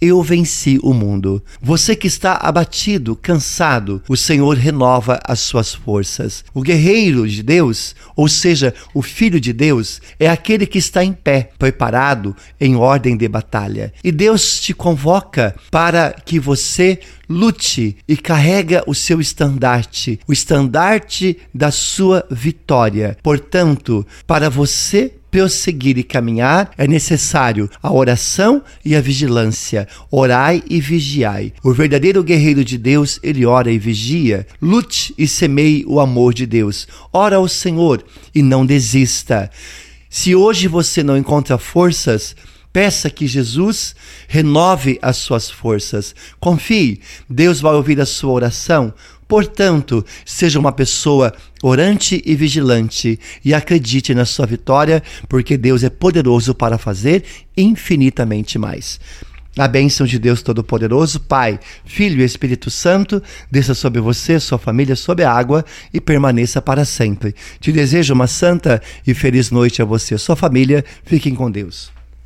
eu venci o mundo. Você que está abatido, cansado, o Senhor renova as suas forças. O guerreiro de Deus, ou seja, o filho de Deus, é aquele que está em pé, preparado em ordem de batalha. E Deus te convoca para que você lute e carrega o seu estandarte, o estandarte da sua vitória. Portanto, para você prosseguir e caminhar, é necessário a oração e a vigilância. Orai e vigiai. O verdadeiro guerreiro de Deus, ele ora e vigia. Lute e semeie o amor de Deus. Ora ao Senhor e não desista. Se hoje você não encontra forças, Peça que Jesus renove as suas forças. Confie, Deus vai ouvir a sua oração. Portanto, seja uma pessoa orante e vigilante e acredite na sua vitória, porque Deus é poderoso para fazer infinitamente mais. A bênção de Deus Todo-Poderoso, Pai, Filho e Espírito Santo, desça sobre você, sua família, sobre a água e permaneça para sempre. Te desejo uma santa e feliz noite a você e sua família. Fiquem com Deus.